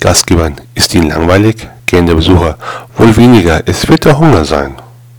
Gastgebern, ist Ihnen langweilig? Gehen der Besucher, wohl weniger, es wird der Hunger sein.